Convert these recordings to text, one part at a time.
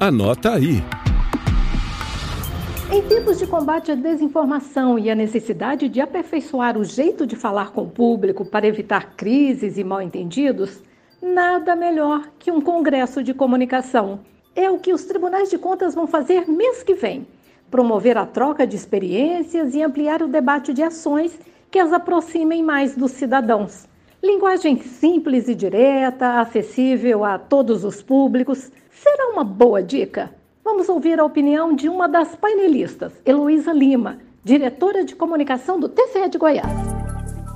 Anota aí. Em tempos de combate à desinformação e a necessidade de aperfeiçoar o jeito de falar com o público para evitar crises e mal-entendidos, nada melhor que um congresso de comunicação. É o que os tribunais de contas vão fazer mês que vem. Promover a troca de experiências e ampliar o debate de ações que as aproximem mais dos cidadãos. Linguagem simples e direta, acessível a todos os públicos, será uma boa dica? Vamos ouvir a opinião de uma das painelistas, Heloísa Lima, diretora de comunicação do TCE de Goiás.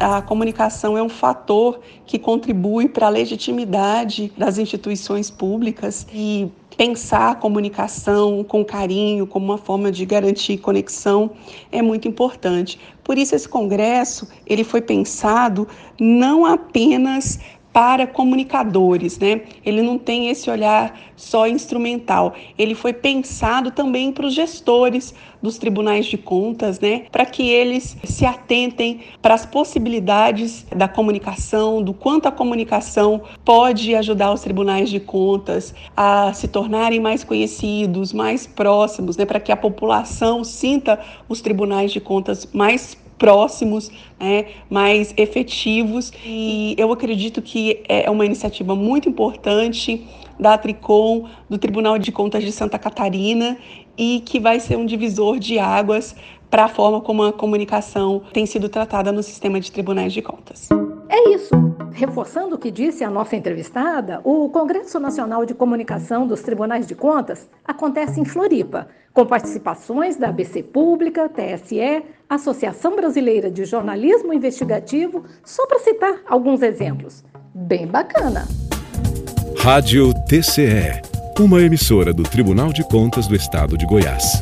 A comunicação é um fator que contribui para a legitimidade das instituições públicas e pensar a comunicação com carinho, como uma forma de garantir conexão, é muito importante. Por isso esse congresso, ele foi pensado não apenas para comunicadores, né? Ele não tem esse olhar só instrumental. Ele foi pensado também para os gestores dos tribunais de contas, né? Para que eles se atentem para as possibilidades da comunicação, do quanto a comunicação pode ajudar os tribunais de contas a se tornarem mais conhecidos, mais próximos, né? Para que a população sinta os tribunais de contas mais próximos, né, mais efetivos. E eu acredito que é uma iniciativa muito importante da Tricom, do Tribunal de Contas de Santa Catarina e que vai ser um divisor de águas para a forma como a comunicação tem sido tratada no sistema de tribunais de contas. É isso. Reforçando o que disse a nossa entrevistada, o Congresso Nacional de Comunicação dos Tribunais de Contas acontece em Floripa, com participações da ABC Pública, TSE, Associação Brasileira de Jornalismo Investigativo, só para citar alguns exemplos. Bem bacana. Rádio TCE, uma emissora do Tribunal de Contas do Estado de Goiás.